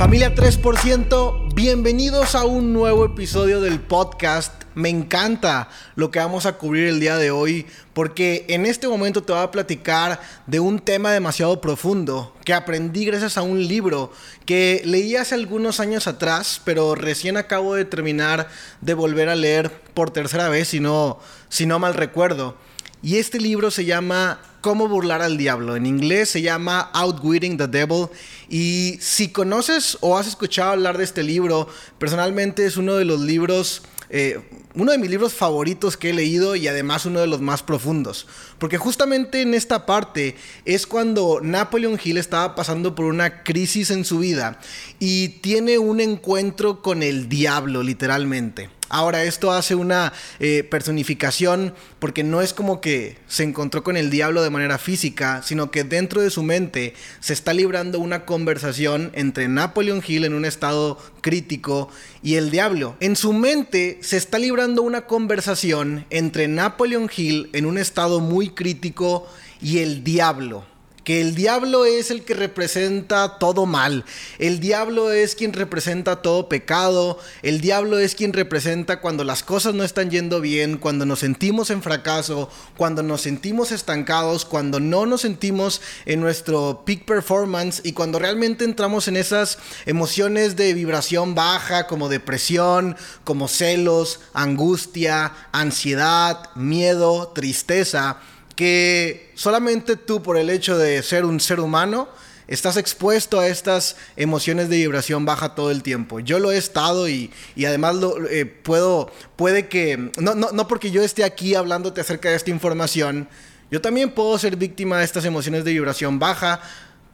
Familia 3%, bienvenidos a un nuevo episodio del podcast. Me encanta lo que vamos a cubrir el día de hoy porque en este momento te voy a platicar de un tema demasiado profundo que aprendí gracias a un libro que leí hace algunos años atrás, pero recién acabo de terminar de volver a leer por tercera vez, si no, si no mal recuerdo. Y este libro se llama Cómo burlar al diablo. En inglés se llama Outwitting the Devil. Y si conoces o has escuchado hablar de este libro, personalmente es uno de los libros eh, uno de mis libros favoritos que he leído y además uno de los más profundos. Porque justamente en esta parte es cuando Napoleon Hill estaba pasando por una crisis en su vida y tiene un encuentro con el diablo, literalmente. Ahora, esto hace una eh, personificación porque no es como que se encontró con el diablo de manera física, sino que dentro de su mente se está librando una conversación entre Napoleon Hill en un estado crítico y el diablo. En su mente se está librando una conversación entre Napoleon Hill en un estado muy crítico y el diablo que el diablo es el que representa todo mal, el diablo es quien representa todo pecado, el diablo es quien representa cuando las cosas no están yendo bien, cuando nos sentimos en fracaso, cuando nos sentimos estancados, cuando no nos sentimos en nuestro peak performance y cuando realmente entramos en esas emociones de vibración baja como depresión, como celos, angustia, ansiedad, miedo, tristeza que solamente tú por el hecho de ser un ser humano estás expuesto a estas emociones de vibración baja todo el tiempo. Yo lo he estado y, además lo, eh, puedo, puede que, no, no, no porque yo esté aquí hablándote acerca de esta información, yo también puedo ser víctima de estas emociones de vibración baja.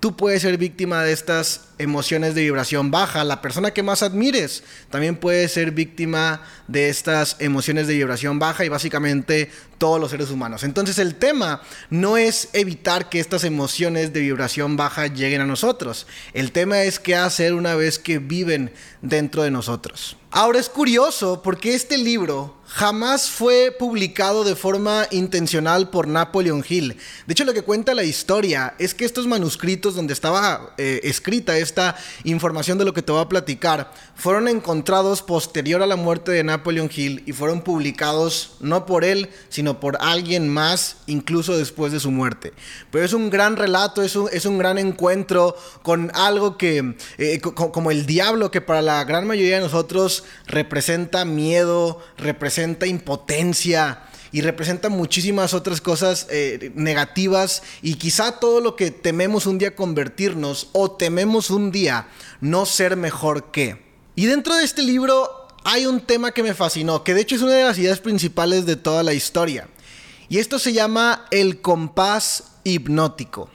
Tú puedes ser víctima de estas emociones de vibración baja. La persona que más admires también puede ser víctima de estas emociones de vibración baja y básicamente todos los seres humanos. Entonces el tema no es evitar que estas emociones de vibración baja lleguen a nosotros. El tema es qué hacer una vez que viven dentro de nosotros. Ahora es curioso porque este libro jamás fue publicado de forma intencional por Napoleon Hill. De hecho, lo que cuenta la historia es que estos manuscritos donde estaba eh, escrita esta información de lo que te voy a platicar fueron encontrados posterior a la muerte de Napoleon Hill y fueron publicados no por él, sino por alguien más, incluso después de su muerte. Pero es un gran relato, es un, es un gran encuentro con algo que, eh, como el diablo, que para la gran mayoría de nosotros representa miedo, representa impotencia y representa muchísimas otras cosas eh, negativas y quizá todo lo que tememos un día convertirnos o tememos un día no ser mejor que. Y dentro de este libro hay un tema que me fascinó, que de hecho es una de las ideas principales de toda la historia. Y esto se llama el compás hipnótico.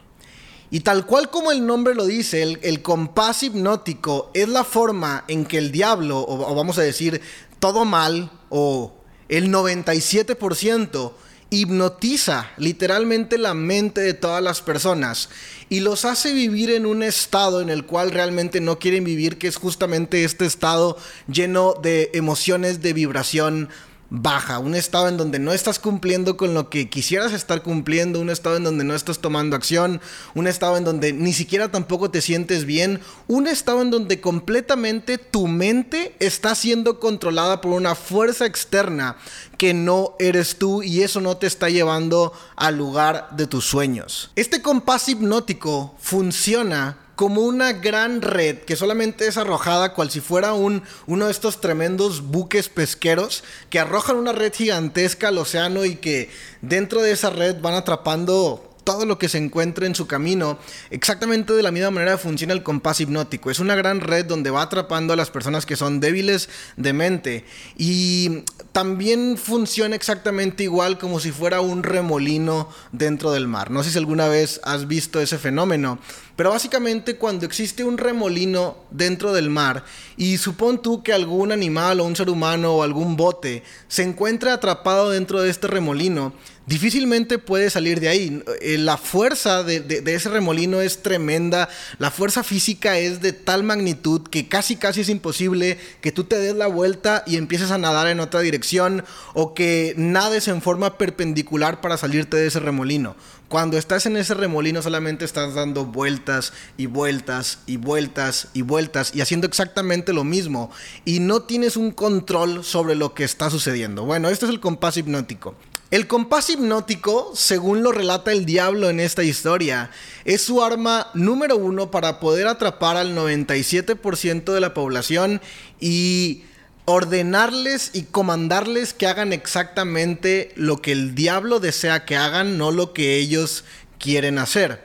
Y tal cual como el nombre lo dice, el, compás hipnótico es la forma en que el diablo, o, vamos a decir, todo mal, o el 97%, hipnotiza literalmente la mente de todas las personas y los hace vivir en un estado en el cual realmente no quieren vivir, que es justamente este estado lleno de emociones de vibración baja, un estado en donde no estás cumpliendo con lo que quisieras estar cumpliendo, un estado en donde no estás tomando acción, un estado en donde ni siquiera tampoco te sientes bien, un estado en donde completamente tu mente está siendo controlada por una fuerza externa que no eres tú y eso no te está llevando al lugar de tus sueños. Este compás hipnótico funciona como una gran red que solamente es arrojada cual si fuera un, uno de estos tremendos buques pesqueros que arrojan una red gigantesca al océano y que dentro de esa red van atrapando todo lo que se encuentre en su camino, exactamente de la misma manera funciona el compás hipnótico. Es una gran red donde va atrapando a las personas que son débiles de mente y también funciona exactamente igual como si fuera un remolino dentro del mar. No sé si alguna vez has visto ese fenómeno, pero básicamente cuando existe un remolino dentro del mar y supón tú que algún animal o un ser humano o algún bote se encuentra atrapado dentro de este remolino, difícilmente puede salir de ahí. eh, la fuerza de, ese remolino es tremenda, la fuerza física es de tal magnitud que casi casi es imposible que tú te des la vuelta y empieces a nadar en otra dirección o que nades en forma perpendicular para salirte de ese remolino. Cuando estás en ese remolino solamente estás dando vueltas y vueltas y vueltas y vueltas y haciendo exactamente lo mismo y no tienes un control sobre lo que está sucediendo. Bueno, este es el compás hipnótico. El compás hipnótico, según lo relata el diablo en esta historia, es su arma número uno para poder atrapar al 97% de la población y ordenarles y comandarles que hagan exactamente lo que el diablo desea que hagan, no lo que ellos quieren hacer.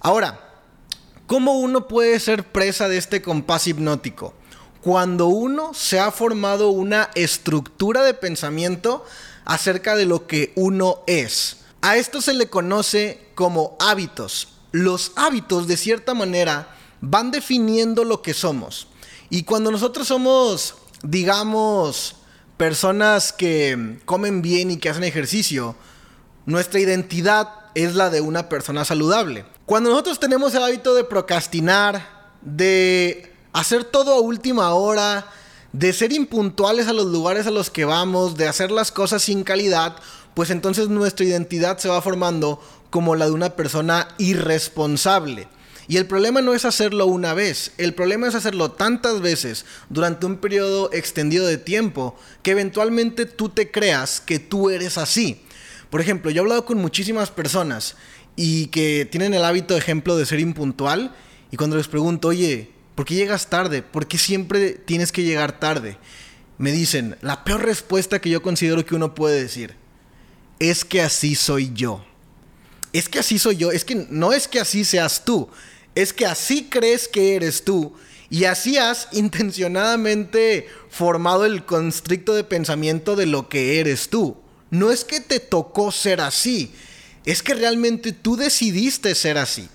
Ahora, ¿cómo uno puede ser presa de este compás hipnótico? Cuando uno se ha formado una estructura de pensamiento acerca de lo que uno es. A esto se le conoce como hábitos. Los hábitos, de cierta manera, van definiendo lo que somos. Y cuando nosotros somos digamos, personas que comen bien y que hacen ejercicio, nuestra identidad es la de una persona saludable. Cuando nosotros tenemos el hábito de procrastinar, de hacer todo a última hora, de ser impuntuales a los lugares a los que vamos, de hacer las cosas sin calidad, pues entonces nuestra identidad se va formando como la de una persona irresponsable. Y el problema no es hacerlo una vez, el problema es hacerlo tantas veces durante un periodo extendido de tiempo que eventualmente tú te creas que tú eres así. Por ejemplo, yo he hablado con muchísimas personas y que tienen el hábito, ejemplo, de ser impuntual y cuando les pregunto, oye, ¿por qué llegas tarde? ¿Por qué siempre tienes que llegar tarde? Me dicen, la peor respuesta que yo considero que uno puede decir es que así soy yo. Es que así soy yo, es que no es que así seas tú, es que así crees que eres tú y así has intencionadamente formado el constricto de pensamiento de lo que eres tú. No es que te tocó ser así, es que realmente tú decidiste ser así.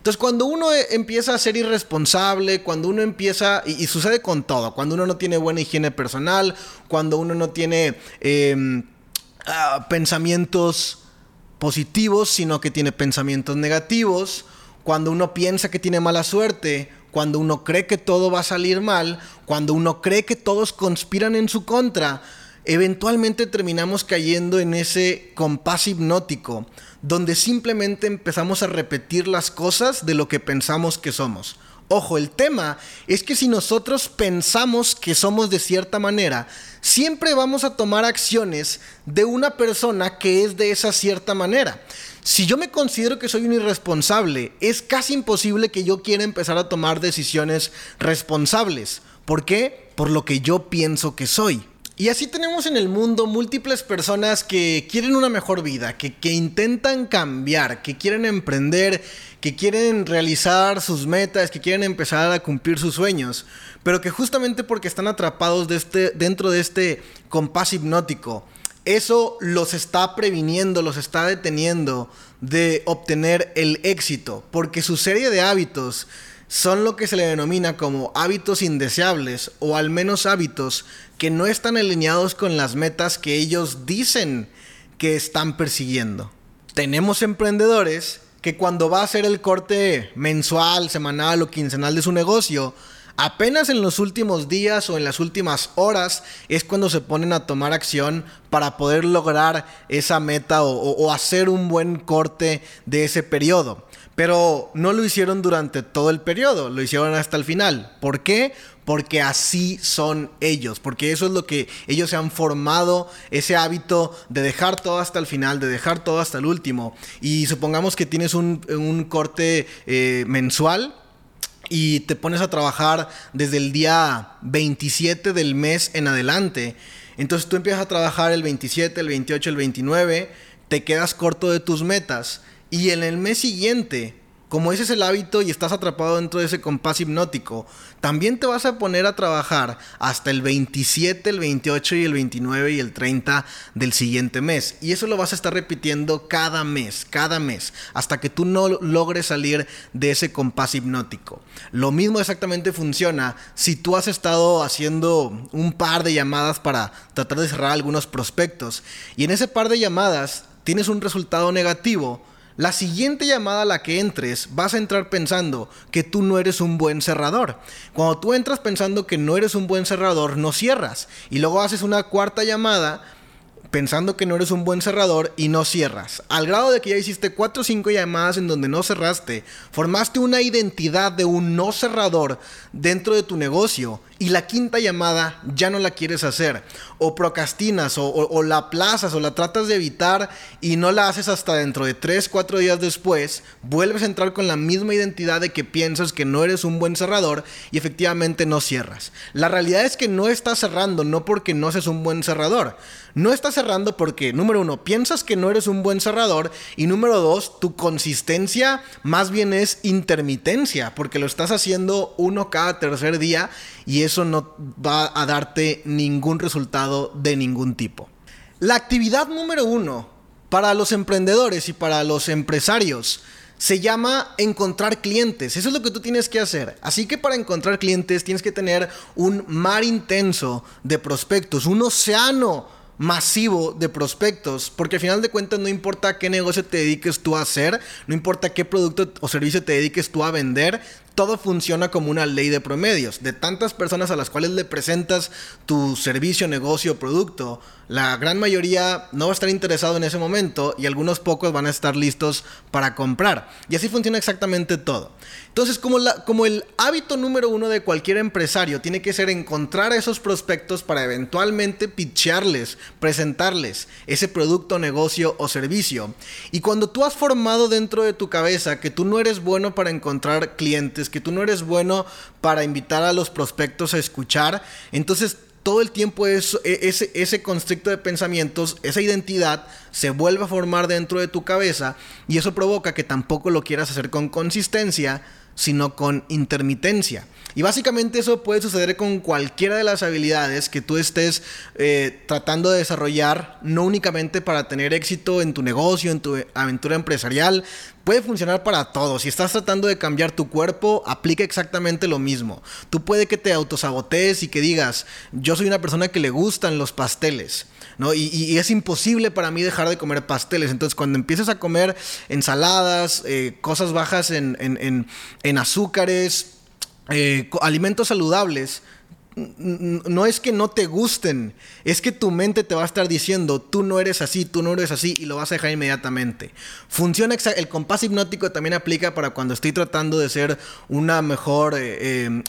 Entonces, cuando uno e, empieza a ser irresponsable, cuando uno empieza, y, sucede con todo, cuando uno no tiene buena higiene personal, cuando uno no tiene em, ah, pensamientos positivos, sino que tiene pensamientos negativos, cuando uno piensa que tiene mala suerte, cuando uno cree que todo va a salir mal, cuando uno cree que todos conspiran en su contra, eventualmente terminamos cayendo en ese compás hipnótico, donde simplemente empezamos a repetir las cosas de lo que pensamos que somos. Ojo, el tema es que si nosotros pensamos que somos de cierta manera, siempre vamos a tomar acciones de una persona que es de esa cierta manera. Si yo me considero que soy un irresponsable, es casi imposible que yo quiera empezar a tomar decisiones responsables. ¿Por qué? Por lo que yo pienso que soy. Y así tenemos en el mundo múltiples personas que quieren una mejor vida, que, intentan cambiar, que quieren emprender, que quieren realizar sus metas, que quieren empezar a cumplir sus sueños, pero que justamente porque están atrapados este, dentro de este compás hipnótico, eso los está previniendo, los está deteniendo de obtener el éxito, porque su serie de hábitos son lo que se le denomina como hábitos indeseables o al menos hábitos que no están alineados con las metas que ellos dicen que están persiguiendo. Tenemos emprendedores que cuando va a hacer el corte mensual, semanal o quincenal de su negocio, apenas en los últimos días o en las últimas horas es cuando se ponen a tomar acción para poder lograr esa meta o, hacer un buen corte de ese periodo. Pero no lo hicieron durante todo el periodo, lo hicieron hasta el final. ¿Por qué? Porque así son ellos, porque eso es lo que ellos se han formado, ese hábito de dejar todo hasta el final, de dejar todo hasta el último. Y supongamos que tienes un, corte eh, mensual, y te pones a trabajar desde el día 27 del mes en adelante. Entonces tú empiezas a trabajar el 27, el 28, el 29, te quedas corto de tus metas y en el mes siguiente, como ese es el hábito y estás atrapado dentro de ese compás hipnótico, también te vas a poner a trabajar hasta el 27, el 28 y el 29 y el 30 del siguiente mes. Y eso lo vas a estar repitiendo cada mes, cada mes, hasta que tú no logres salir de ese compás hipnótico. Lo mismo exactamente funciona si tú has estado haciendo un par de llamadas para tratar de cerrar algunos prospectos y en ese par de llamadas tienes un resultado negativo la siguiente llamada a la que entres, vas a entrar pensando que tú no eres un buen cerrador. Cuando tú entras pensando que no eres un buen cerrador, no cierras. Y luego haces una cuarta llamada pensando que no eres un buen cerrador y no cierras. Al grado de que ya hiciste 4 o 5 llamadas en donde no cerraste, formaste una identidad de un no cerrador dentro de tu negocio y la quinta llamada ya no la quieres hacer. O procrastinas o, la aplazas o la tratas de evitar y no la haces hasta dentro de 3, 4 días después, vuelves a entrar con la misma identidad de que piensas que no eres un buen cerrador y efectivamente no cierras. La realidad es que no estás cerrando, no porque no seas un buen cerrador. No estás cerrando porque, número uno, piensas que no eres un buen cerrador y número dos, tu consistencia más bien es intermitencia, porque lo estás haciendo uno cada tercer día y eso no va a darte ningún resultado de ningún tipo. La actividad número uno para los emprendedores y para los empresarios se llama encontrar clientes. Eso es lo que tú tienes que hacer. Así que para encontrar clientes tienes que tener un mar intenso de prospectos, un océano masivo de prospectos, porque al final de cuentas no importa qué negocio te dediques tú a hacer, no importa qué producto o servicio te dediques tú a vender, todo funciona como una ley de promedios. De tantas personas a las cuales le presentas tu servicio, negocio producto, la gran mayoría no va a estar interesado en ese momento y algunos pocos van a estar listos para comprar. Y así funciona exactamente todo. Entonces, como, la, como el hábito número uno de cualquier empresario tiene que ser encontrar a esos prospectos para eventualmente pitcharles, presentarles ese producto, negocio o servicio. Y cuando tú has formado dentro de tu cabeza que tú no eres bueno para encontrar clientes, que tú no eres bueno para invitar a los prospectos a escuchar, entonces todo el tiempo e, ese, ese constricto de pensamientos, esa identidad se vuelve a formar dentro de tu cabeza y eso provoca que tampoco lo quieras hacer con consistencia, sino con intermitencia. Y básicamente eso puede suceder con cualquiera de las habilidades que tú estés eh, tratando de desarrollar, no únicamente para tener éxito en tu negocio, en tu aventura empresarial, puede funcionar para todo. Si estás tratando de cambiar tu cuerpo, aplica exactamente lo mismo. Tú puede que te autosabotees y que digas, yo soy una persona que le gustan los pasteles. ¿no? Y, es imposible para mí dejar de comer pasteles. Entonces, cuando empieces a comer ensaladas, eh, cosas bajas en, azúcares, eh, alimentos saludables, no es que no te gusten, es que tu mente te va a estar diciendo, tú no eres así, tú no eres así, y lo vas a dejar inmediatamente. Funciona, el compás hipnótico también aplica para cuando estoy tratando de ser una mejor, eh, em,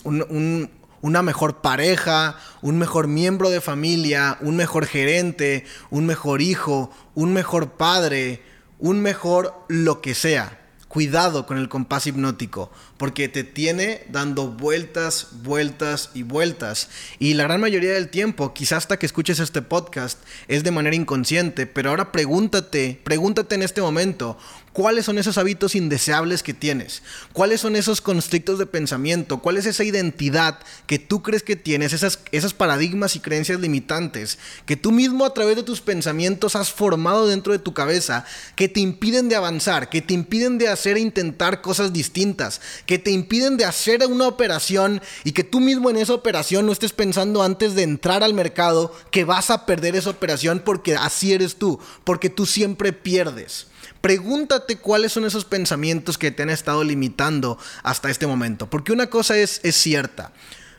una mejor pareja, un mejor miembro de familia, un mejor gerente, un mejor hijo, un mejor padre, un mejor lo que sea. Cuidado con el compás hipnótico, porque te tiene dando vueltas, vueltas y vueltas. Y la gran mayoría del tiempo, quizás hasta que escuches este podcast, es de manera inconsciente, pero ahora pregúntate, pregúntate en este momento, ¿Cuáles son esos hábitos indeseables que tienes? ¿Cuáles son esos constrictos de pensamiento? ¿Cuál es esa identidad que tú crees que tienes? Esas, esas paradigmas y creencias limitantes que tú mismo a través de tus pensamientos has formado dentro de tu cabeza que te impiden de avanzar, que te impiden de hacer e intentar cosas distintas, que te impiden de hacer una operación y que tú mismo en esa operación no estés pensando antes de entrar al mercado que vas a perder esa operación porque así eres tú, porque tú siempre pierdes. Pregúntate cuáles son esos pensamientos que te han estado limitando hasta este momento. Porque una cosa es, es cierta.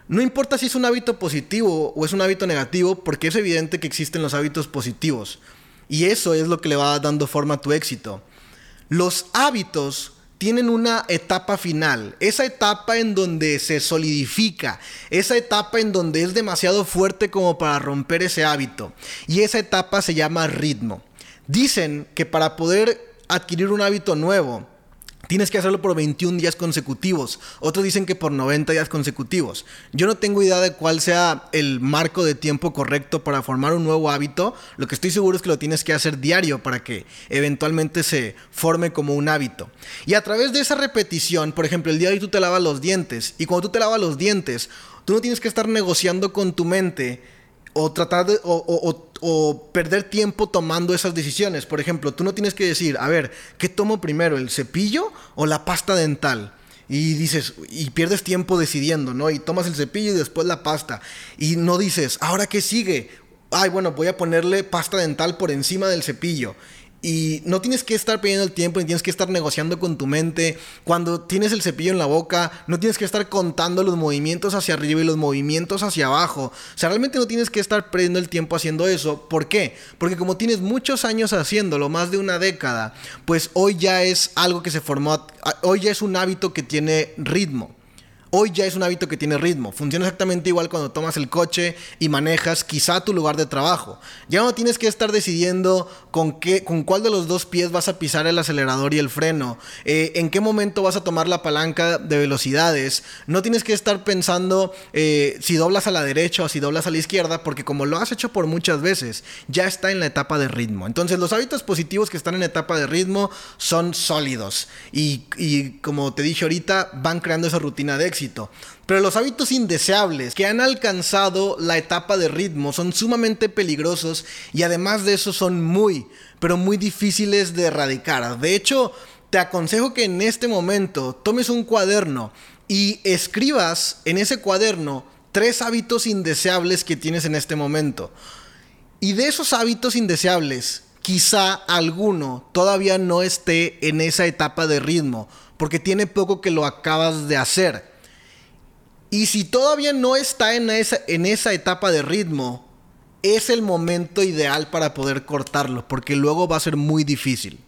No importa si es un hábito positivo o es un hábito negativo, porque es evidente que existen los hábitos positivos. Y eso es lo que le va dando forma a tu éxito. Los hábitos tienen una etapa final, esa etapa en donde se solidifica, esa etapa en donde es demasiado fuerte como para romper ese hábito. Y esa etapa se llama ritmo. Dicen que para poder adquirir un hábito nuevo, tienes que hacerlo por 21 días consecutivos. Otros dicen que por 90 días consecutivos. Yo no tengo idea de cuál sea el marco de tiempo correcto para formar un nuevo hábito. Lo que estoy seguro es que lo tienes que hacer diario para que eventualmente se forme como un hábito. Y a través de esa repetición, por ejemplo, el día de hoy tú te lavas los dientes. Y cuando tú te lavas los dientes, tú no tienes que estar negociando con tu mente o tratar de, o, perder tiempo tomando esas decisiones. Por ejemplo, tú no tienes que decir, a ver, ¿qué tomo primero, el cepillo o la pasta dental? Y dices, y pierdes tiempo decidiendo, ¿no? Y tomas el cepillo y después la pasta. Y no dices, ¿ahora qué sigue? Ay, bueno, voy a ponerle pasta dental por encima del cepillo. Y no tienes que estar perdiendo el tiempo, ni tienes que estar negociando con tu mente. Cuando tienes el cepillo en la boca, no tienes que estar contando los movimientos hacia arriba y los movimientos hacia abajo. O sea, realmente no tienes que estar perdiendo el tiempo haciendo eso. ¿Por qué? Porque como tienes muchos años haciéndolo, más de una década, pues hoy ya es algo que se formó, hoy ya es un hábito que tiene ritmo. Hoy ya es un hábito que tiene ritmo. Funciona exactamente igual cuando tomas el coche y manejas quizá tu lugar de trabajo. Ya no tienes que estar decidiendo con, qué, con cuál de los dos pies vas a pisar el acelerador y el freno. Eh, en qué momento vas a tomar la palanca de velocidades. No tienes que estar pensando eh, si doblas a la derecha o si doblas a la izquierda, porque como lo has hecho por muchas veces, ya está en la etapa de ritmo. Entonces los hábitos positivos que están en etapa de ritmo son sólidos. Y, y como te dije ahorita, van creando esa rutina de éxito. Pero los hábitos indeseables que han alcanzado la etapa de ritmo son sumamente peligrosos y además de eso son muy, pero muy difíciles de erradicar. De hecho, te aconsejo que en este momento tomes un cuaderno y escribas en ese cuaderno tres hábitos indeseables que tienes en este momento. Y de esos hábitos indeseables, quizá alguno todavía no esté en esa etapa de ritmo, porque tiene poco que lo acabas de hacer. Y si todavía no está en esa, en esa etapa de ritmo, es el momento ideal para poder cortarlo, porque luego va a ser muy difícil.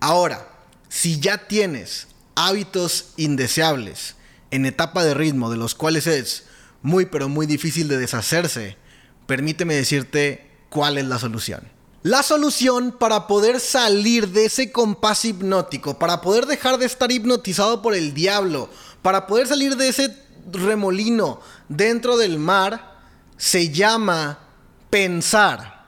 Ahora, si ya tienes hábitos indeseables en etapa de ritmo, de los cuales es muy pero muy difícil de deshacerse, permíteme decirte cuál es la solución. La solución para poder salir de ese compás hipnótico, para poder dejar de estar hipnotizado por el diablo, para poder salir de ese remolino dentro del mar se llama pensar.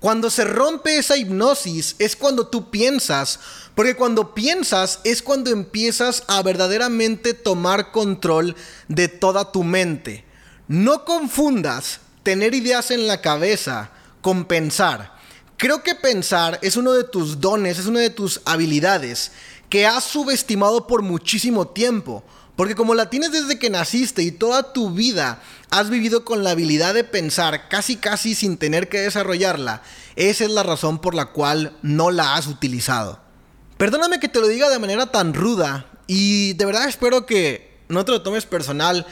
Cuando se rompe esa hipnosis es cuando tú piensas, porque cuando piensas es cuando empiezas a verdaderamente tomar control de toda tu mente. No confundas tener ideas en la cabeza con pensar. Creo que pensar es uno de tus dones, es una de tus habilidades que has subestimado por muchísimo tiempo. Porque como la tienes desde que naciste y toda tu vida has vivido con la habilidad de pensar casi casi sin tener que desarrollarla, esa es la razón por la cual no la has utilizado. Perdóname que te lo diga de manera tan ruda y de verdad espero que no te lo tomes personal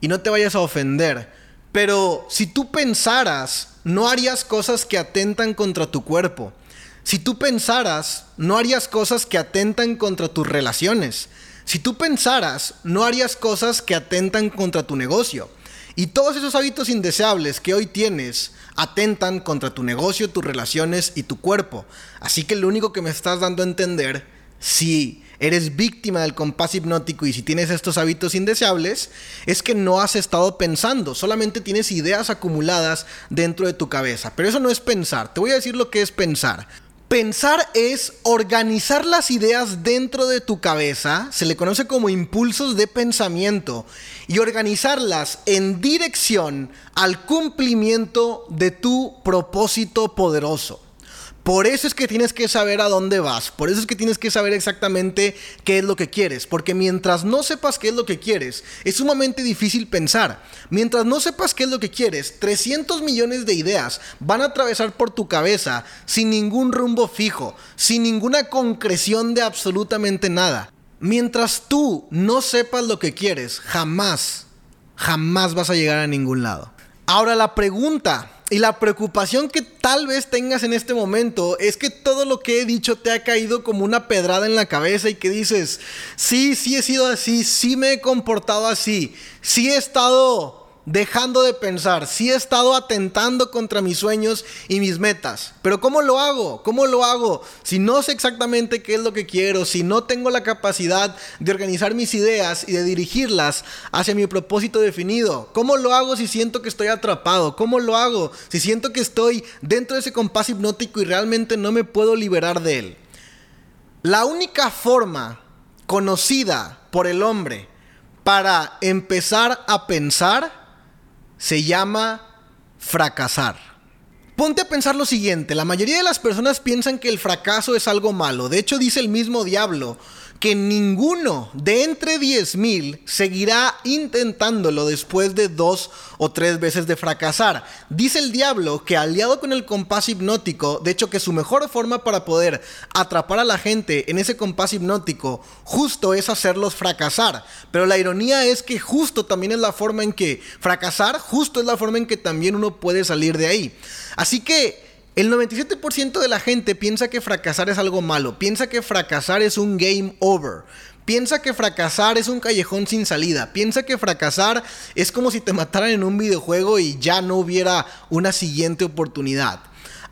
y no te vayas a ofender. Pero si tú pensaras, no harías cosas que atentan contra tu cuerpo. Si tú pensaras, no harías cosas que atentan contra tus relaciones. Si tú pensaras, no harías cosas que atentan contra tu negocio. Y todos esos hábitos indeseables que hoy tienes atentan contra tu negocio, tus relaciones y tu cuerpo. Así que lo único que me estás dando a entender, si eres víctima del compás hipnótico y si tienes estos hábitos indeseables, es que no has estado pensando, solamente tienes ideas acumuladas dentro de tu cabeza. Pero eso no es pensar, te voy a decir lo que es pensar. Pensar es organizar las ideas dentro de tu cabeza, se le conoce como impulsos de pensamiento, y organizarlas en dirección al cumplimiento de tu propósito poderoso. Por eso es que tienes que saber a dónde vas, por eso es que tienes que saber exactamente qué es lo que quieres, porque mientras no sepas qué es lo que quieres, es sumamente difícil pensar. Mientras no sepas qué es lo que quieres, 300 millones de ideas van a atravesar por tu cabeza sin ningún rumbo fijo, sin ninguna concreción de absolutamente nada. Mientras tú no sepas lo que quieres, jamás, jamás vas a llegar a ningún lado. Ahora la pregunta y la preocupación que tal vez tengas en este momento es que todo lo que he dicho te ha caído como una pedrada en la cabeza y que dices, sí, sí he sido así, sí me he comportado así, sí he estado dejando de pensar, sí he estado atentando contra mis sueños y mis metas. Pero ¿cómo lo hago? ¿Cómo lo hago? Si no sé exactamente qué es lo que quiero, si no tengo la capacidad de organizar mis ideas y de dirigirlas hacia mi propósito definido. ¿Cómo lo hago si siento que estoy atrapado? ¿Cómo lo hago si siento que estoy dentro de ese compás hipnótico y realmente no me puedo liberar de él? La única forma conocida por el hombre para empezar a pensar se llama fracasar. Ponte a pensar lo siguiente, la mayoría de las personas piensan que el fracaso es algo malo, de hecho dice el mismo diablo que ninguno de entre 10.000 seguirá intentándolo después de dos o tres veces de fracasar. Dice el diablo que aliado con el compás hipnótico, de hecho que su mejor forma para poder atrapar a la gente en ese compás hipnótico justo es hacerlos fracasar. Pero la ironía es que justo también es la forma en que fracasar, justo es la forma en que también uno puede salir de ahí. Así que el 97% de la gente piensa que fracasar es algo malo, piensa que fracasar es un game over, piensa que fracasar es un callejón sin salida, piensa que fracasar es como si te mataran en un videojuego y ya no hubiera una siguiente oportunidad.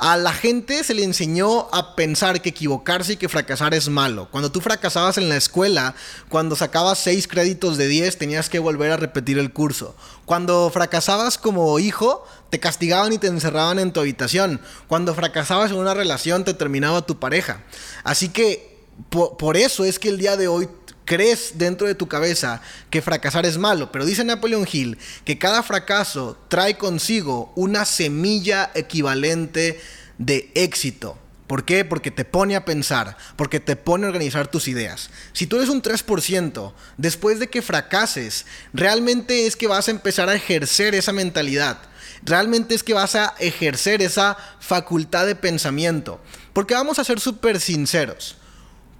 A la gente se le enseñó a pensar que equivocarse y que fracasar es malo. Cuando tú fracasabas en la escuela, cuando sacabas 6 créditos de 10, tenías que volver a repetir el curso. Cuando fracasabas como hijo, te castigaban y te encerraban en tu habitación. Cuando fracasabas en una relación, te terminaba tu pareja. Así que por, eso es que el día de hoy crees dentro de tu cabeza que fracasar es malo, pero dice Napoleon Hill que cada fracaso trae consigo una semilla equivalente de éxito. ¿Por qué? Porque te pone a pensar, porque te pone a organizar tus ideas. Si tú eres un 3%, después de que fracases, realmente es que vas a empezar a ejercer esa mentalidad. Realmente es que vas a ejercer esa facultad de pensamiento. Porque vamos a ser súper sinceros.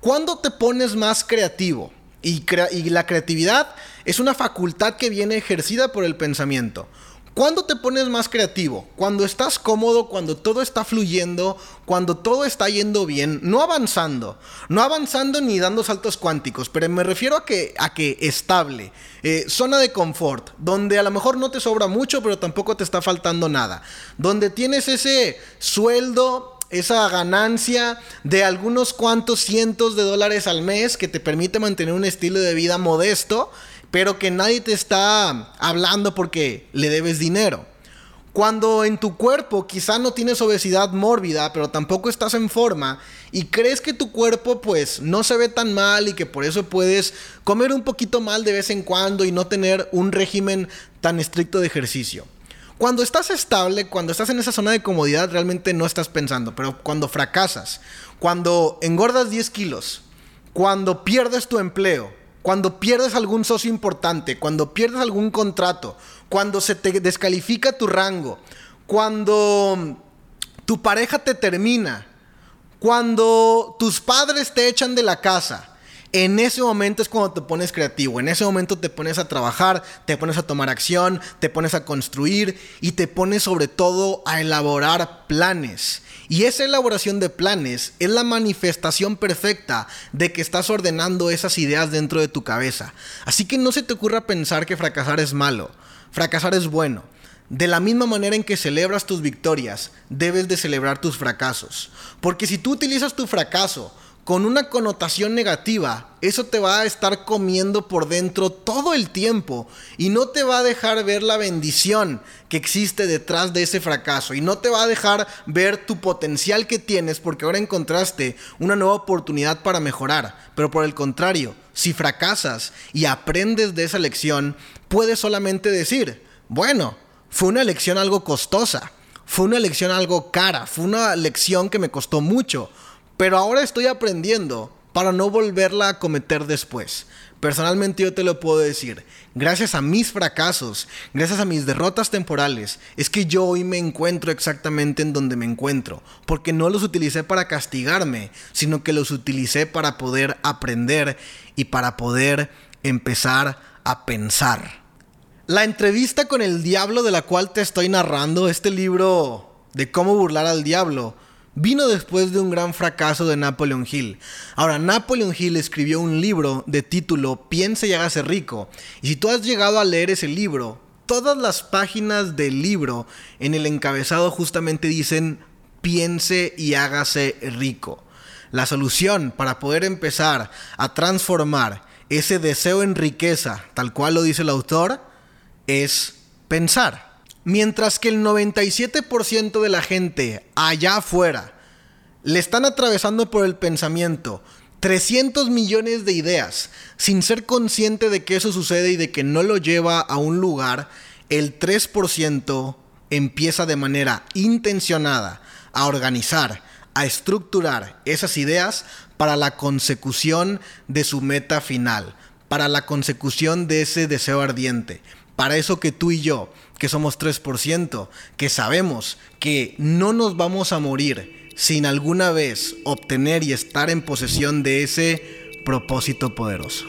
¿Cuándo te pones más creativo? Y, la creatividad es una facultad que viene ejercida por el pensamiento. ¿Cuándo te pones más creativo? Cuando estás cómodo, cuando todo está fluyendo, cuando todo está yendo bien, no avanzando, no avanzando ni dando saltos cuánticos, pero me refiero a que, a que estable, eh, zona de confort, donde a lo mejor no te sobra mucho, pero tampoco te está faltando nada, donde tienes ese sueldo esa ganancia de algunos cuantos cientos de dólares al mes que te permite mantener un estilo de vida modesto, pero que nadie te está hablando porque le debes dinero. Cuando en tu cuerpo quizá no tienes obesidad mórbida, pero tampoco estás en forma y crees que tu cuerpo pues no se ve tan mal y que por eso puedes comer un poquito mal de vez en cuando y no tener un régimen tan estricto de ejercicio. Cuando estás estable, cuando estás en esa zona de comodidad, realmente no estás pensando. Pero cuando fracasas, cuando engordas 10 kilos, cuando pierdes tu empleo, cuando pierdes algún socio importante, cuando pierdes algún contrato, cuando se te descalifica tu rango, cuando tu pareja te termina, cuando tus padres te echan de la casa, en ese momento es cuando te pones creativo, en ese momento te pones a trabajar, te pones a tomar acción, te pones a construir y te pones sobre todo a elaborar planes. Y esa elaboración de planes es la manifestación perfecta de que estás ordenando esas ideas dentro de tu cabeza. Así que no se te ocurra pensar que fracasar es malo, fracasar es bueno. De la misma manera en que celebras tus victorias, debes de celebrar tus fracasos. Porque si tú utilizas tu fracaso con una connotación negativa, eso te va a estar comiendo por dentro todo el tiempo y no te va a dejar ver la bendición que existe detrás de ese fracaso y no te va a dejar ver tu potencial que tienes porque ahora encontraste una nueva oportunidad para mejorar. Pero por el contrario, si fracasas y aprendes de esa lección, puedes solamente decir, bueno, fue una lección algo costosa, fue una lección algo cara, fue una lección que me costó mucho pero ahora estoy aprendiendo para no volverla a cometer después. Personalmente yo te lo puedo decir, gracias a mis fracasos, gracias a mis derrotas temporales, es que yo hoy me encuentro exactamente en donde me encuentro, porque no los utilicé para castigarme, sino que los utilicé para poder aprender y para poder empezar a pensar. La entrevista con el diablo de la cual te estoy narrando, este libro de cómo burlar al diablo, vino después de un gran fracaso de Napoleon Hill. Ahora, Napoleon Hill escribió un libro de título Piense y hágase rico. Y si tú has llegado a leer ese libro, todas las páginas del libro en el encabezado justamente dicen Piense y hágase rico. La solución para poder empezar a transformar ese deseo en riqueza, tal cual lo dice el autor, es pensar. Mientras que el 97% de la gente allá afuera le están atravesando por el pensamiento 300 millones de ideas sin ser consciente de que eso sucede y de que no lo lleva a un lugar, el 3% empieza de manera intencionada a organizar, a estructurar esas ideas para la consecución de su meta final, para la consecución de ese deseo ardiente, para eso que tú y yo, que somos 3%, que sabemos que no nos vamos a morir sin alguna vez obtener y estar en posesión de ese propósito poderoso.